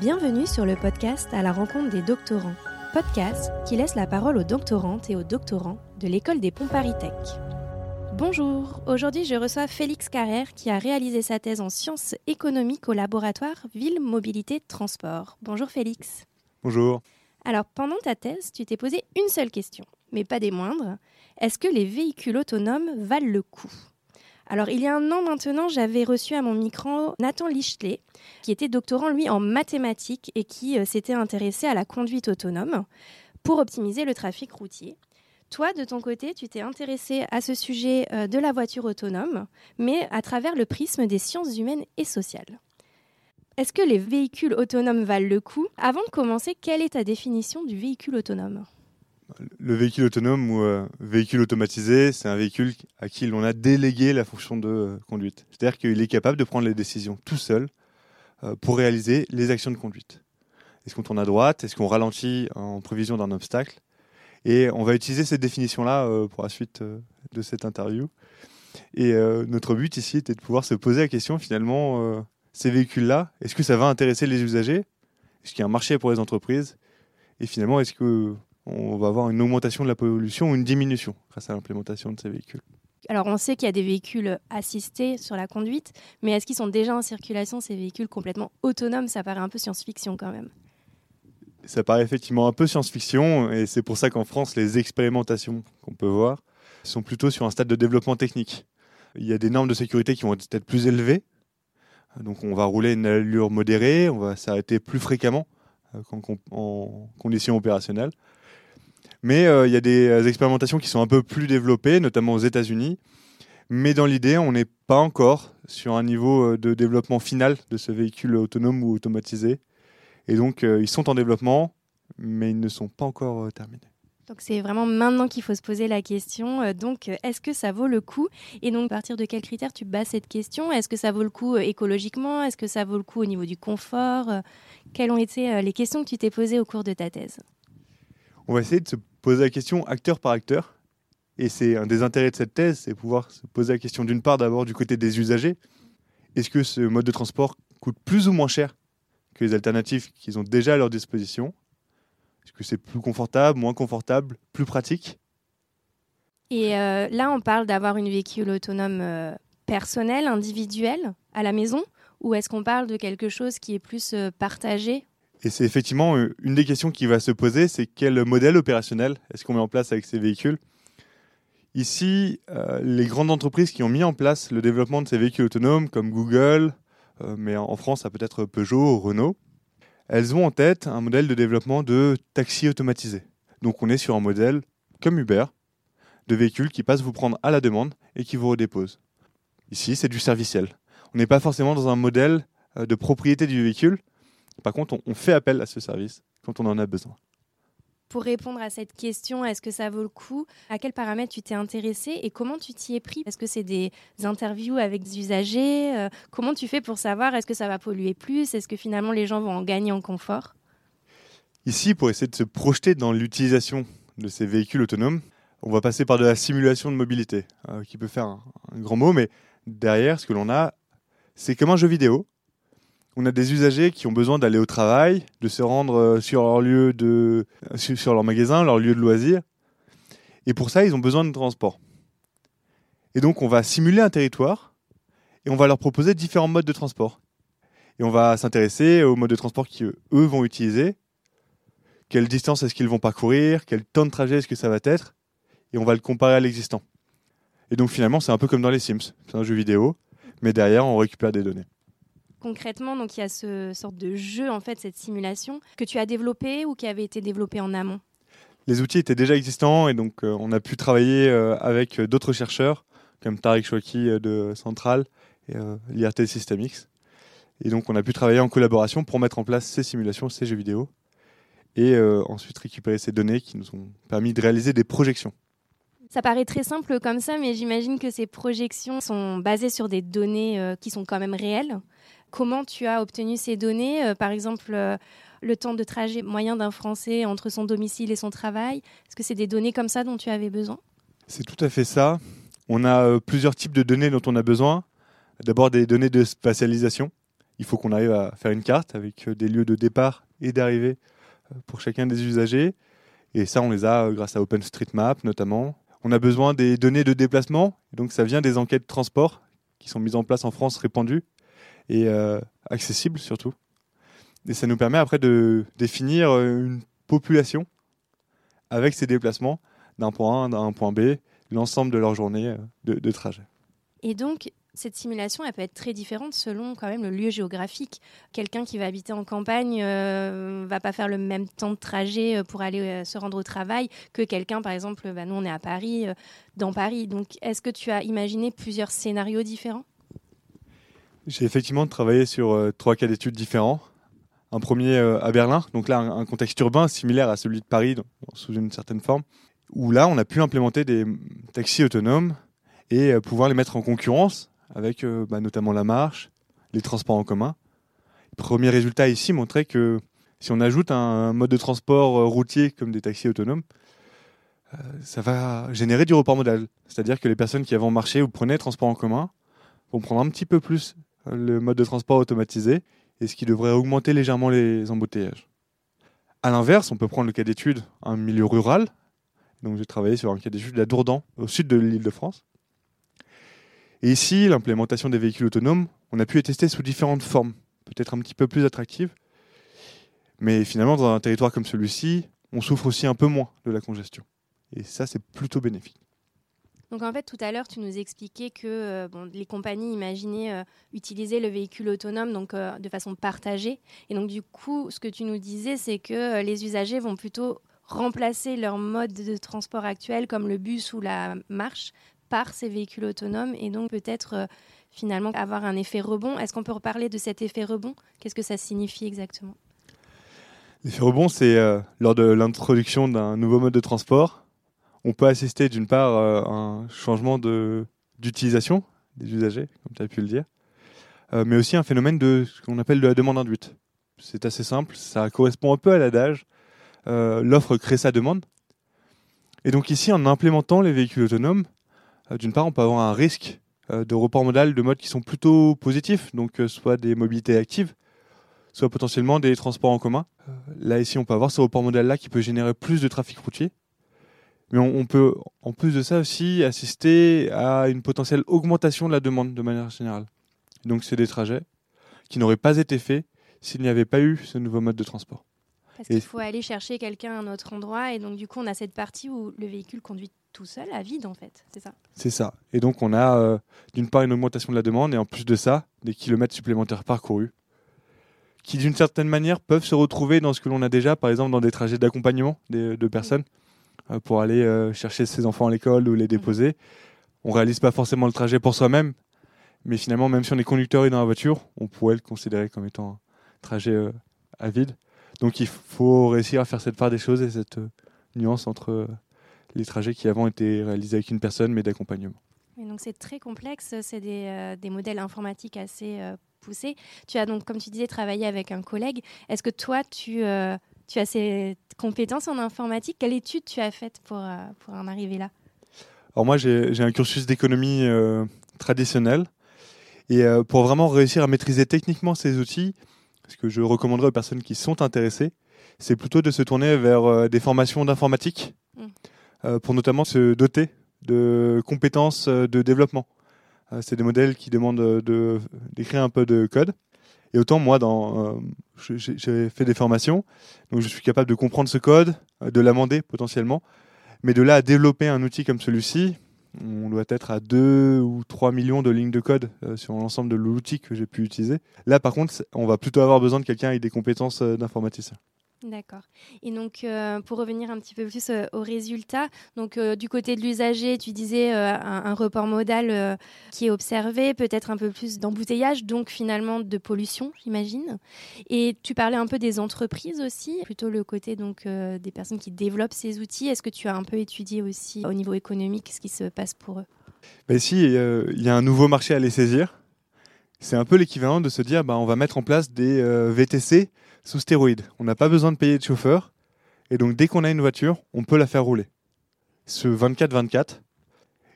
Bienvenue sur le podcast à la rencontre des doctorants, podcast qui laisse la parole aux doctorantes et aux doctorants de l'école des ponts Paris Tech. Bonjour, aujourd'hui je reçois Félix Carrère qui a réalisé sa thèse en sciences économiques au laboratoire Ville, Mobilité, Transport. Bonjour Félix. Bonjour. Alors pendant ta thèse, tu t'es posé une seule question, mais pas des moindres. Est-ce que les véhicules autonomes valent le coup? Alors, il y a un an maintenant, j'avais reçu à mon micro Nathan Lichelet, qui était doctorant, lui, en mathématiques et qui euh, s'était intéressé à la conduite autonome pour optimiser le trafic routier. Toi, de ton côté, tu t'es intéressé à ce sujet euh, de la voiture autonome, mais à travers le prisme des sciences humaines et sociales. Est-ce que les véhicules autonomes valent le coup? Avant de commencer, quelle est ta définition du véhicule autonome? Le véhicule autonome ou euh, véhicule automatisé, c'est un véhicule à qui l'on a délégué la fonction de euh, conduite. C'est-à-dire qu'il est capable de prendre les décisions tout seul euh, pour réaliser les actions de conduite. Est-ce qu'on tourne à droite? Est-ce qu'on ralentit en prévision d'un obstacle? Et on va utiliser cette définition-là pour la suite de cette interview. Et notre but ici était de pouvoir se poser la question finalement, ces véhicules-là, est-ce que ça va intéresser les usagers? Est-ce qu'il y a un marché pour les entreprises? Et finalement, est-ce que on va avoir une augmentation de la pollution ou une diminution grâce à l'implémentation de ces véhicules. Alors on sait qu'il y a des véhicules assistés sur la conduite, mais est-ce qu'ils sont déjà en circulation, ces véhicules complètement autonomes? Ça paraît un peu science-fiction quand même. Ça paraît effectivement un peu science-fiction, et c'est pour ça qu'en France, les expérimentations qu'on peut voir sont plutôt sur un stade de développement technique. Il y a des normes de sécurité qui vont être plus élevées, donc on va rouler une allure modérée, on va s'arrêter plus fréquemment euh, en conditions opérationnelles. Mais euh, il y a des euh, expérimentations qui sont un peu plus développées, notamment aux États-Unis. Mais dans l'idée, on n'est pas encore sur un niveau euh, de développement final de ce véhicule autonome ou automatisé. Et donc, ils sont en développement, mais ils ne sont pas encore terminés. Donc c'est vraiment maintenant qu'il faut se poser la question. Donc est-ce que ça vaut le coup? Et donc à partir de quels critères tu bases cette question? Est-ce que ça vaut le coup écologiquement? Est-ce que ça vaut le coup au niveau du confort? Quelles ont été les questions que tu t'es posées au cours de ta thèse? On va essayer de se poser la question acteur par acteur. Et c'est un des intérêts de cette thèse, c'est pouvoir se poser la question d'une part d'abord du côté des usagers. Est-ce que ce mode de transport coûte plus ou moins cher que les alternatives qu'ils ont déjà à leur disposition? Est-ce que c'est plus confortable, moins confortable, plus pratique? Et euh, là, on parle d'avoir une véhicule autonome euh, personnelle, individuelle, à la maison Ou est-ce qu'on parle de quelque chose qui est plus euh, partagé? Et c'est effectivement euh, une des questions qui va se poser, c'est quel modèle opérationnel est-ce qu'on met en place avec ces véhicules? Ici, euh, les grandes entreprises qui ont mis en place le développement de ces véhicules autonomes, comme Google, euh, mais en France, ça peut être Peugeot ou Renault, elles ont en tête un modèle de développement de taxi automatisé. Donc on est sur un modèle comme Uber, de véhicules qui passent vous prendre à la demande et qui vous redéposent. Ici, c'est du serviciel. On n'est pas forcément dans un modèle de propriété du véhicule, par contre, on, fait appel à ce service quand on en a besoin. Pour répondre à cette question, est-ce que ça vaut le coup? À quels paramètres tu t'es intéressé et comment tu t'y es pris? Est-ce que c'est des interviews avec des usagers? Euh, Comment tu fais pour savoir est-ce que ça va polluer plus? Est-ce que finalement les gens vont en gagner en confort? Ici, pour essayer de se projeter dans l'utilisation de ces véhicules autonomes, on va passer par de la simulation de mobilité, euh, qui peut faire un grand mot, mais derrière, ce que l'on a, c'est comme un jeu vidéo on a des usagers qui ont besoin d'aller au travail, de se rendre euh, sur leur lieu de, euh, sur leur magasin, leur lieu de loisir. Et pour ça, ils ont besoin de transport. Et donc, on va simuler un territoire et on va leur proposer différents modes de transport. Et on va s'intéresser aux modes de transport qu'eux vont utiliser. Quelle distance est-ce qu'ils vont parcourir? Quel temps de trajet est-ce que ça va être? Et on va le comparer à l'existant. Et donc finalement, c'est un peu comme dans les Sims. C'est un jeu vidéo, mais derrière, on récupère des données concrètement, donc il y a ce sorte de jeu, en fait, cette simulation que tu as développé ou qui avait été développé en amont? Les outils étaient déjà existants et donc euh, on a pu travailler euh, avec d'autres chercheurs comme Tarek Chouaki euh, de Central et l'IRT Systemix. Et donc on a pu travailler en collaboration pour mettre en place ces simulations, ces jeux vidéo et ensuite récupérer ces données qui nous ont permis de réaliser des projections. Ça paraît très simple comme ça, mais j'imagine que ces projections sont basées sur des données qui sont quand même réelles. Comment tu as obtenu ces données euh, Par exemple, euh, le temps de trajet moyen d'un Français entre son domicile et son travail? Est-ce que c'est des données comme ça dont tu avais besoin? C'est tout à fait ça. On a euh, plusieurs types de données dont on a besoin. D'abord des données de spatialisation. il faut qu'on arrive à faire une carte avec des lieux de départ et d'arrivée pour chacun des usagers. Et ça, on les a grâce à OpenStreetMap notamment. On a besoin des données de déplacement, donc ça vient des enquêtes de transport qui sont mises en place en France, répandues et accessibles surtout. Et ça nous permet après de définir une population avec ces déplacements d'un point A à un point B, l'ensemble de leur journée euh, de, trajet. Et donc, cette simulation, elle peut être très différente selon quand même le lieu géographique. Quelqu'un qui va habiter en campagne euh, va pas faire le même temps de trajet euh, pour aller se rendre au travail que quelqu'un, par exemple, bah, nous on est à Paris, dans Paris. Donc, est-ce que tu as imaginé plusieurs scénarios différents? J'ai effectivement travaillé sur trois cas d'études différents. Un premier à Berlin, donc là un, contexte urbain similaire à celui de Paris, sous une certaine forme où là, on a pu implémenter des taxis autonomes et euh, pouvoir les mettre en concurrence avec euh, bah, notamment la marche, les transports en commun. Premier résultat ici montrait que si on ajoute un mode de transport euh, routier comme des taxis autonomes, ça va générer du report modal. C'est-à-dire que les personnes qui avant marché ou prenaient transport en commun vont prendre un petit peu plus le mode de transport automatisé et ce qui devrait augmenter légèrement les embouteillages. A l'inverse, on peut prendre le cas d'étude, un milieu rural, donc j'ai travaillé sur un cas d'étude à Dourdan, au sud de l'île de France. Et ici, l'implémentation des véhicules autonomes, on a pu les tester sous différentes formes, peut-être un petit peu plus attractives. Mais finalement, dans un territoire comme celui-ci, on souffre aussi un peu moins de la congestion. Et ça, c'est plutôt bénéfique. Donc en fait, tout à l'heure, tu nous expliquais que euh, les compagnies imaginaient euh, utiliser le véhicule autonome donc, euh, de façon partagée. Et donc du coup, ce que tu nous disais, c'est que les usagers vont plutôt remplacer leur mode de transport actuel comme le bus ou la marche par ces véhicules autonomes et donc peut-être finalement avoir un effet rebond. Est-ce qu'on peut reparler de cet effet rebond? Qu'est-ce que ça signifie exactement? L'effet rebond, c'est lors de l'introduction d'un nouveau mode de transport, on peut assister d'une part euh, à un changement d'utilisation des usagers, comme tu as pu le dire, mais aussi un phénomène de ce qu'on appelle de la demande induite. C'est assez simple, ça correspond un peu à l'adage euh, l'offre crée sa demande. Et donc ici, en implémentant les véhicules autonomes, euh, d'une part, on peut avoir un risque euh, de report modal de modes qui sont plutôt positifs, donc soit des mobilités actives, soit potentiellement des transports en commun. Là, ici, on peut avoir ce report modal-là qui peut générer plus de trafic routier. Mais on, peut, en plus de ça aussi, assister à une potentielle augmentation de la demande de manière générale. Donc, c'est des trajets qui n'auraient pas été faits s'il n'y avait pas eu ce nouveau mode de transport. Parce qu'il faut aller chercher quelqu'un à un autre endroit. Et donc, du coup, on a cette partie où le véhicule conduit tout seul à vide, en fait. C'est ça C'est ça. Et donc, on a euh, d'une part une augmentation de la demande et en plus de ça, des kilomètres supplémentaires parcourus qui, d'une certaine manière, peuvent se retrouver dans ce que l'on a déjà, par exemple, dans des trajets d'accompagnement de personnes pour aller euh, chercher ses enfants à l'école ou les déposer. On réalise pas forcément le trajet pour soi-même, mais finalement, même si on est conducteur et dans la voiture, on pourrait le considérer comme étant un trajet à vide. Donc il faut réussir à faire cette part des choses et cette euh, nuance entre euh, les trajets qui avant étaient réalisés avec une personne mais d'accompagnement. donc c'est très complexe, c'est des, euh, des, modèles informatiques assez poussés. Tu as donc, comme tu disais, travaillé avec un collègue. Est-ce que toi, tu, tu as ces compétences en informatique Quelle étude tu as faite pour, pour en arriver là? Alors moi, j'ai un cursus d'économie traditionnel. Et pour vraiment réussir à maîtriser techniquement ces outils, ce que je recommanderais aux personnes qui sont intéressées, c'est plutôt de se tourner vers euh, des formations d'informatique mm. euh, pour notamment se doter de compétences euh, de développement. c'est des modèles qui demandent d'écrire un peu de code. Et autant moi, dans, j'ai fait des formations, donc je suis capable de comprendre ce code, de l'amender potentiellement, mais de là à développer un outil comme celui-ci, on doit être à 2 ou 3 millions de lignes de code euh, sur l'ensemble de l'outil que j'ai pu utiliser. Là, par contre, on va plutôt avoir besoin de quelqu'un avec des compétences euh, d'informaticien. D'accord. Et donc, euh, pour revenir un petit peu plus euh, aux résultats, donc euh, du côté de l'usager, tu disais un, report modal qui est observé, peut-être un peu plus d'embouteillage, donc finalement de pollution, j'imagine. Et tu parlais un peu des entreprises aussi, plutôt le côté donc des personnes qui développent ces outils. Est-ce que tu as un peu étudié aussi au niveau économique ce qui se passe pour eux? Ben, Si, il y a un nouveau marché à les saisir. C'est un peu l'équivalent de se dire, bah, on va mettre en place des VTC sous stéroïdes. On n'a pas besoin de payer de chauffeur. Et donc, dès qu'on a une voiture, on peut la faire rouler. Ce 24-24.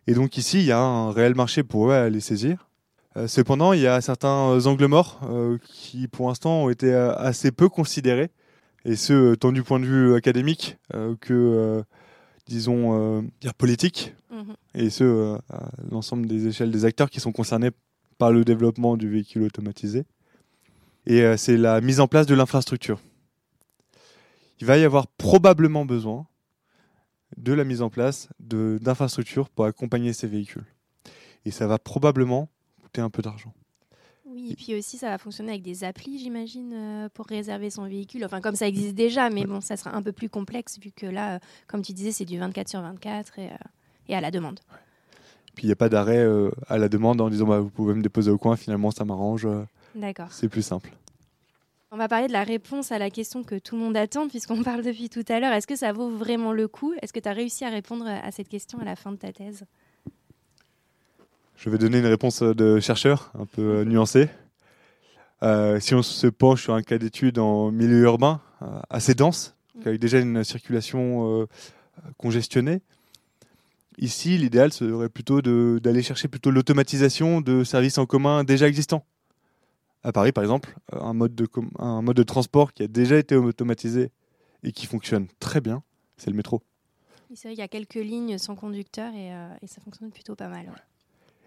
Et donc, ici, il y a un réel marché pour eux à les saisir. Euh, cependant, il y a certains angles morts euh, qui, pour l'instant, ont été euh, assez peu considérés, et ce, tant du point de vue académique que, disons, politique, Mhm. et ce, à l'ensemble des échelles des acteurs qui sont concernés par le développement du véhicule automatisé. Et euh, c'est la mise en place de l'infrastructure. Il va y avoir probablement besoin de la mise en place d'infrastructures pour accompagner ces véhicules. Et ça va probablement coûter un peu d'argent. Oui, et puis aussi, ça va fonctionner avec des applis, j'imagine, euh, pour réserver son véhicule. Enfin, comme ça existe déjà, mais bon, ça sera un peu plus complexe vu que là, euh, comme tu disais, c'est du 24 sur 24 et, et à la demande. Puis il n'y a pas d'arrêt euh, à la demande en disant bah, vous pouvez me déposer au coin, finalement ça m'arrange, D'accord. c'est plus simple. On va parler de la réponse à la question que tout le monde attend, puisqu'on parle depuis tout à l'heure. Est-ce que ça vaut vraiment le coup? Est-ce que tu as réussi à répondre à cette question à la fin de ta thèse? Je vais donner une réponse de chercheur un peu euh, nuancée. Euh, si on se penche sur un cas d'étude en milieu urbain euh, assez dense, avec déjà une circulation euh, congestionnée, ici l'idéal serait plutôt d'aller chercher plutôt l'automatisation de services en commun déjà existants. À Paris, par exemple, euh, un mode de, com- un mode de transport qui a déjà été automatisé et qui fonctionne très bien, c'est le métro. C'est vrai qu'il y a quelques lignes sans conducteur et, euh, et ça fonctionne plutôt pas mal. ouais.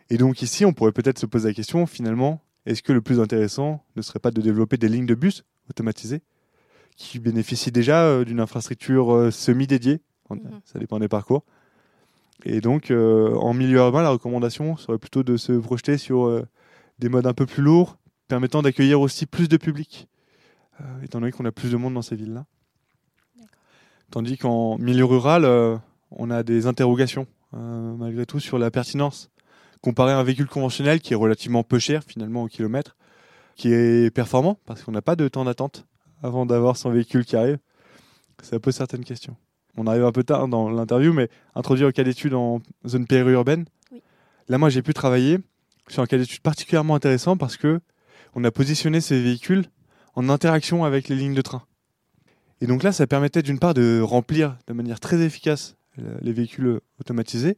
Et donc ici, on pourrait peut-être se poser la question, finalement, est-ce que le plus intéressant ne serait pas de développer des lignes de bus automatisées qui bénéficient déjà euh, d'une infrastructure euh, semi-dédiée? Mhm. Ça dépend des parcours. Et donc, en milieu urbain, la recommandation serait plutôt de se projeter sur des modes un peu plus lourds, permettant d'accueillir aussi plus de public, euh, étant donné qu'on a plus de monde dans ces villes-là. Tandis qu'en milieu rural, euh, on a des interrogations, euh, malgré tout, sur la pertinence comparé à un véhicule conventionnel qui est relativement peu cher finalement au kilomètre, qui est performant parce qu'on n'a pas de temps d'attente avant d'avoir son véhicule qui arrive. Ça pose certaines questions. On arrive un peu tard dans l'interview, mais introduire au cas d'étude en zone périurbaine. Oui. Là, moi, j'ai pu travailler sur un cas d'étude particulièrement intéressant parce que on a positionné ces véhicules en interaction avec les lignes de train. Et donc là, ça permettait d'une part de remplir de manière très efficace les véhicules automatisés,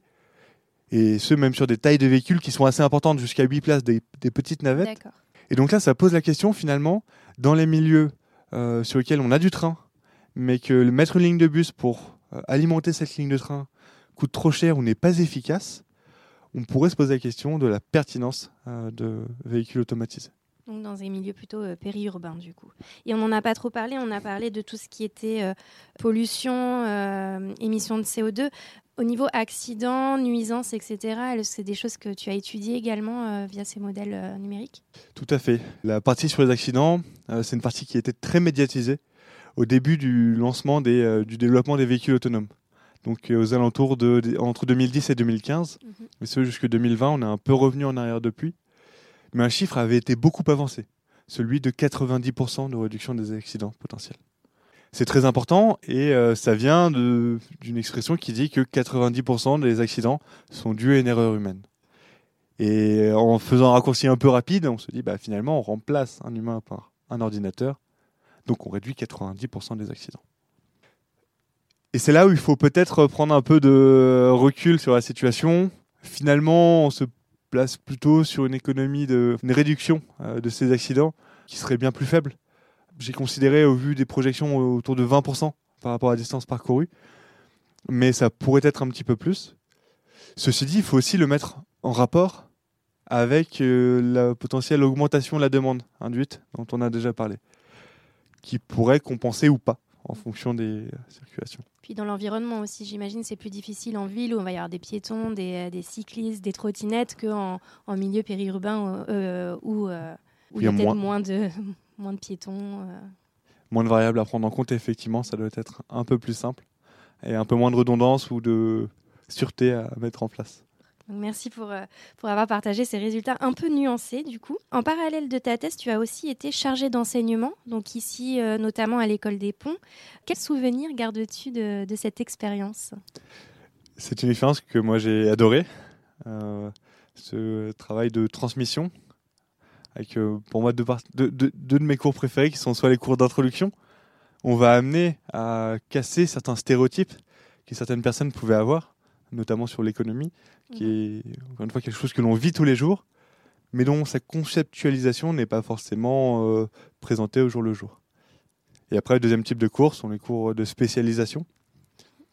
et ce, même sur des tailles de véhicules qui sont assez importantes, jusqu'à 8 places, des, des petites navettes. Et donc là, ça pose la question, finalement, dans les milieux euh, sur lesquels on a du train, mais que mettre une ligne de bus pour euh, alimenter cette ligne de train coûte trop cher ou n'est pas efficace, on pourrait se poser la question de la pertinence euh, de véhicules automatisés. Donc dans des milieux plutôt euh, périurbains du coup. Et on n'en a pas trop parlé, on a parlé de tout ce qui était euh, pollution, euh, émissions de CO2. Au niveau accidents, nuisances, etc., c'est des choses que tu as étudiées également euh, via ces modèles euh, numériques? Tout à fait. La partie sur les accidents, c'est une partie qui était très médiatisée au début du lancement des, du développement des véhicules autonomes. Donc aux alentours de, entre 2010 et 2015, Mhm. et ce jusque 2020, on est un peu revenu en arrière depuis. Mais un chiffre avait été beaucoup avancé, celui de 90% de réduction des accidents potentiels. C'est très important et euh, ça vient d'une expression qui dit que 90% des accidents sont dus à une erreur humaine. Et en faisant un raccourci un peu rapide, on se dit bah, finalement on remplace un humain par un ordinateur, donc on réduit 90% des accidents. Et c'est là où il faut peut-être prendre un peu de recul sur la situation. Finalement, on se place plutôt sur une économie de une réduction euh, de ces accidents qui serait bien plus faible. J'ai considéré au vu des projections autour de 20% par rapport à la distance parcourue, mais ça pourrait être un petit peu plus. Ceci dit, il faut aussi le mettre en rapport avec euh, la potentielle augmentation de la demande induite dont on a déjà parlé, qui pourrait compenser ou pas en fonction des euh, circulations. Puis dans l'environnement aussi, j'imagine c'est plus difficile en ville où on va y avoir des piétons, des, euh, des cyclistes, des trottinettes qu'en en milieu périurbain euh, où, euh, où il y a Il y a peut-être moins. moins de, moins de piétons. euh. Moins de variables à prendre en compte, effectivement, ça doit être un peu plus simple et un peu moins de redondance ou de sûreté à mettre en place. Merci pour, euh, pour avoir partagé ces résultats un peu nuancés du coup. En parallèle de ta thèse, tu as aussi été chargé d'enseignement, donc ici euh, notamment à l'école des ponts. Quel souvenir gardes-tu de, cette expérience? C'est une expérience que moi j'ai adorée, euh, ce travail de transmission, avec pour moi deux de mes cours préférés qui sont soit les cours d'introduction, on va amener à casser certains stéréotypes que certaines personnes pouvaient avoir, notamment sur l'économie, qui est encore une fois quelque chose que l'on vit tous les jours, mais dont sa conceptualisation n'est pas forcément euh, présentée au jour le jour. Et après, le deuxième type de cours sont les cours de spécialisation.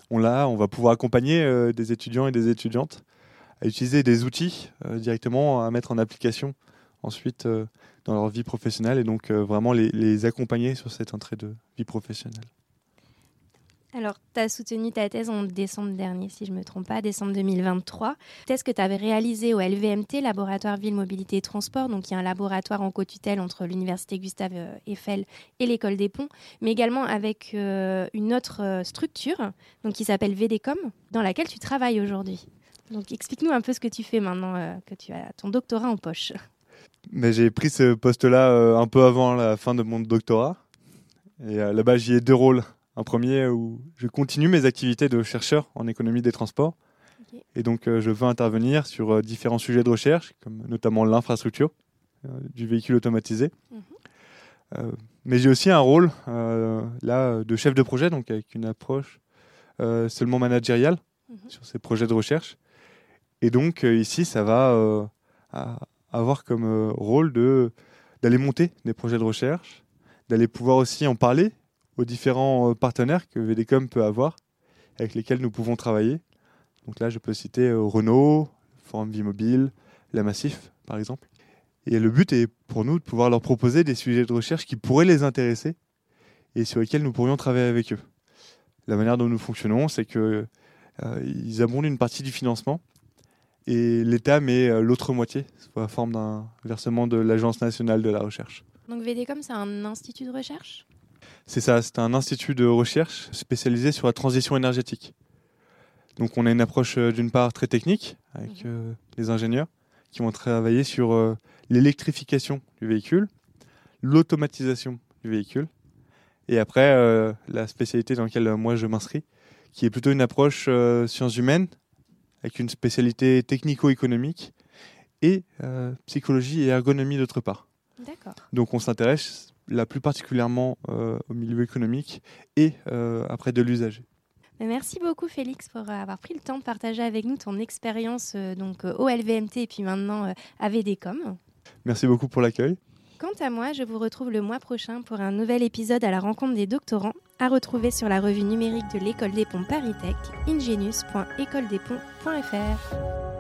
On, là, on va pouvoir accompagner euh, des étudiants et des étudiantes à utiliser des outils euh, directement à mettre en application ensuite dans leur vie professionnelle et donc vraiment les, les accompagner sur cette entrée de vie professionnelle. Alors, tu as soutenu ta thèse en décembre dernier, si je ne me trompe pas, décembre 2023. Thèse que tu avais réalisée au LVMT, Laboratoire Ville, Mobilité et Transport, donc il y a un laboratoire en co-tutelle entre l'Université Gustave euh, Eiffel et l'École des Ponts, mais également avec euh, une autre euh, structure donc, qui s'appelle VDCOM, dans laquelle tu travailles aujourd'hui. Donc, explique-nous un peu ce que tu fais maintenant que tu as ton doctorat en poche. Mais j'ai pris ce poste-là un peu avant la fin de mon doctorat. Et là-bas, j'y ai deux rôles un premier où je continue mes activités de chercheur en économie des transports. Et donc, euh, je veux intervenir sur euh, différents sujets de recherche, comme notamment l'infrastructure euh, du véhicule automatisé. Mhm. mais j'ai aussi un rôle là de chef de projet, donc avec une approche seulement managériale mhm. sur ces projets de recherche. Et donc, ici, ça va avoir comme rôle de d'aller monter des projets de recherche, d'aller pouvoir aussi en parler aux différents euh, partenaires que VDCOM peut avoir, avec lesquels nous pouvons travailler. Donc là, je peux citer euh, Renault, Forum Vie Mobile, la Massif, par exemple. Et le but est pour nous de pouvoir leur proposer des sujets de recherche qui pourraient les intéresser et sur lesquels nous pourrions travailler avec eux. La manière dont nous fonctionnons, c'est qu'ils euh, abondent une partie du financement et l'État met l'autre moitié sous la forme d'un versement de l'Agence nationale de la recherche. Donc VDCOM, c'est un institut de recherche? C'est ça, c'est un institut de recherche spécialisé sur la transition énergétique. Donc on a une approche euh, d'une part très technique avec euh, les ingénieurs qui vont travailler sur euh, l'électrification du véhicule, l'automatisation du véhicule, et après la spécialité dans laquelle moi je m'inscris, qui est plutôt une approche sciences humaines avec une spécialité technico-économique et psychologie et ergonomie d'autre part. D'accord. Donc on s'intéresse là plus particulièrement euh, au milieu économique et euh, après de l'usager. Merci beaucoup Félix pour avoir pris le temps de partager avec nous ton expérience euh, donc au LVMT et puis maintenant à VDCOM. Merci beaucoup pour l'accueil. Quant à moi, je vous retrouve le mois prochain pour un nouvel épisode à la rencontre des doctorants à retrouver sur la revue numérique de l'école des ponts Paris Tech, ingenius.écoledesponts.fr.